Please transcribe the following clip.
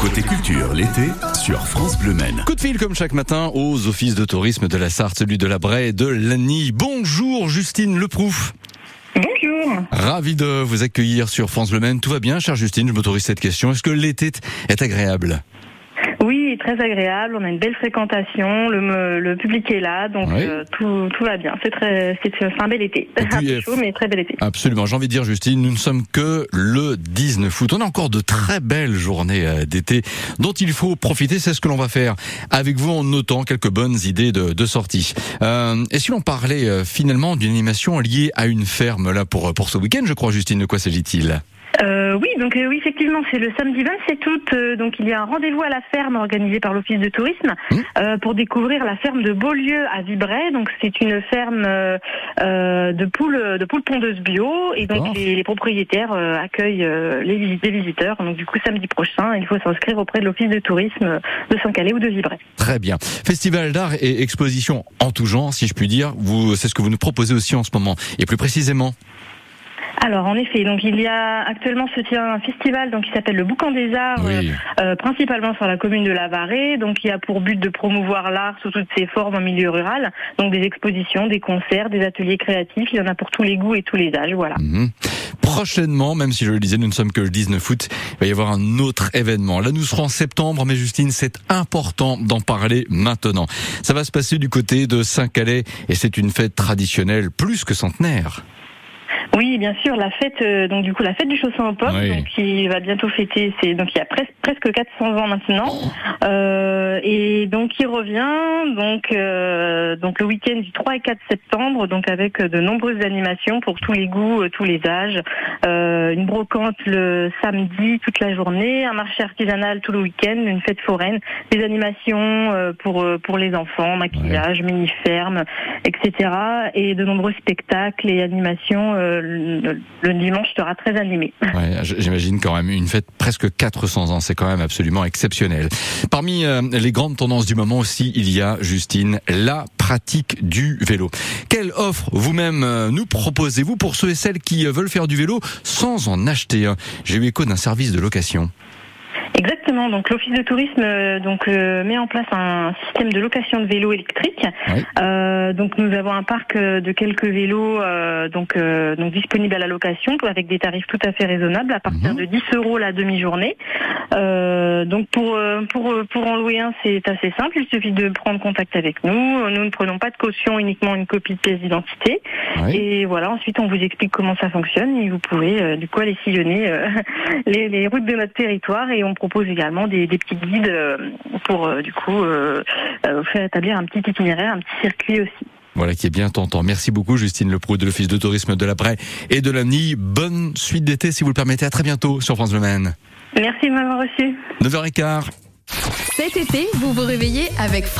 Côté culture, l'été, sur France Bleu Maine. Coup de fil comme chaque matin aux offices de tourisme de la Sarthe, celui de la Braie et de l'Annie. Bonjour Justine Leprouf. Bonjour. Ravi de vous accueillir sur France Bleu Maine. Tout va bien, chère Justine Je m'autorise cette question. Est-ce que l'été est agréable? Oui, très agréable. On a une belle fréquentation. Le, le public est là, donc Oui. euh, tout, tout va bien. C'est très, c'est un bel été. Un peu chaud, mais très bel été. Absolument. J'ai envie de dire, Justine, nous ne sommes que le 19 août. On a encore de très belles journées euh, d'été dont il faut profiter. C'est ce que l'on va faire avec vous en notant quelques bonnes idées de, de sortie. Euh, et si l'on parlait euh, finalement d'une animation liée à une ferme là pour pour ce week-end, je crois, Justine, de quoi s'agit-il? Euh, oui, donc euh, oui, effectivement, c'est le samedi 27 août. euh, donc il y a un rendez-vous à la ferme organisé par l'Office de tourisme Mmh. euh, pour découvrir la ferme de Beaulieu à Vibray. Donc c'est une ferme de poules de poules pondeuses bio et donc les, les propriétaires accueillent les, les visiteurs. Donc du coup samedi prochain, il faut s'inscrire auprès de l'Office de tourisme de Saint-Calais ou de Vibray. Très bien. Festival d'art et exposition en tout genre, si je puis dire. Vous, c'est ce que vous nous proposez aussi en ce moment. Et plus précisément. Alors en effet, donc il y a actuellement se tient un festival donc qui s'appelle le Boucan des Arts, Oui. euh, euh, principalement sur la commune de La Varée. Donc il y a pour but de promouvoir l'art sous toutes ses formes en milieu rural. Donc des expositions, des concerts, des ateliers créatifs. Il y en a pour tous les goûts et tous les âges. Voilà. Mhm. Prochainement, même si je le disais, nous ne sommes que le 19 août, il va y avoir un autre événement. Là, nous serons en septembre, mais Justine, c'est important d'en parler maintenant. Ça va se passer du côté de Saint-Calais et c'est une fête traditionnelle plus que centenaire. Oui, bien sûr, la fête, euh, donc du coup la fête du chausson pommes, Oui. donc qui va bientôt fêter, c'est donc il y a presque presque 400 ans maintenant, Euh, et donc il revient donc euh, donc le week-end du 3 et 4 septembre, donc avec de nombreuses animations pour tous les goûts, tous les âges, Euh, une brocante le samedi toute la journée, un marché artisanal tout le week-end, une fête foraine, des animations euh, pour pour les enfants, maquillage, mini ferme, etc. Et de nombreux spectacles et animations. Le, dimanche sera très animé. Ouais, j'imagine quand même une fête presque 400 ans, c'est quand même absolument exceptionnel. Parmi euh, les grandes tendances du moment aussi, il y a, Justine, la pratique du vélo. Quelle offre vous-même euh, nous proposez-vous pour ceux et celles qui euh, veulent faire du vélo sans en acheter un? J'ai eu écho d'un service de location. Exactement. Donc l'office de tourisme euh, donc euh, met en place un système de location de vélos électriques. Oui. Euh, donc nous avons un parc euh, de quelques vélos euh, donc euh, donc disponibles à la location avec des tarifs tout à fait raisonnables à partir Mhm. de 10 euros la demi-journée. Euh, donc pour pour pour en louer un c'est assez simple. Il suffit de prendre contact avec nous. Nous ne prenons pas de caution, uniquement une copie de pièce d'identité. Oui. Et voilà, ensuite on vous explique comment ça fonctionne et vous pouvez euh, du coup aller sillonner euh, les, les routes de notre territoire et on propose également des, des petits guides euh, pour euh, du coup euh, faire établir un petit itinéraire, un petit circuit aussi. Voilà qui est bien tentant. Merci beaucoup Justine Leproux de l'Office de tourisme de la Braie et de l'ANI. Bonne suite d'été si vous le permettez. À très bientôt sur France Le Maine. Merci de m'avoir reçu. 9h15. Cet été, vous vous réveillez avec France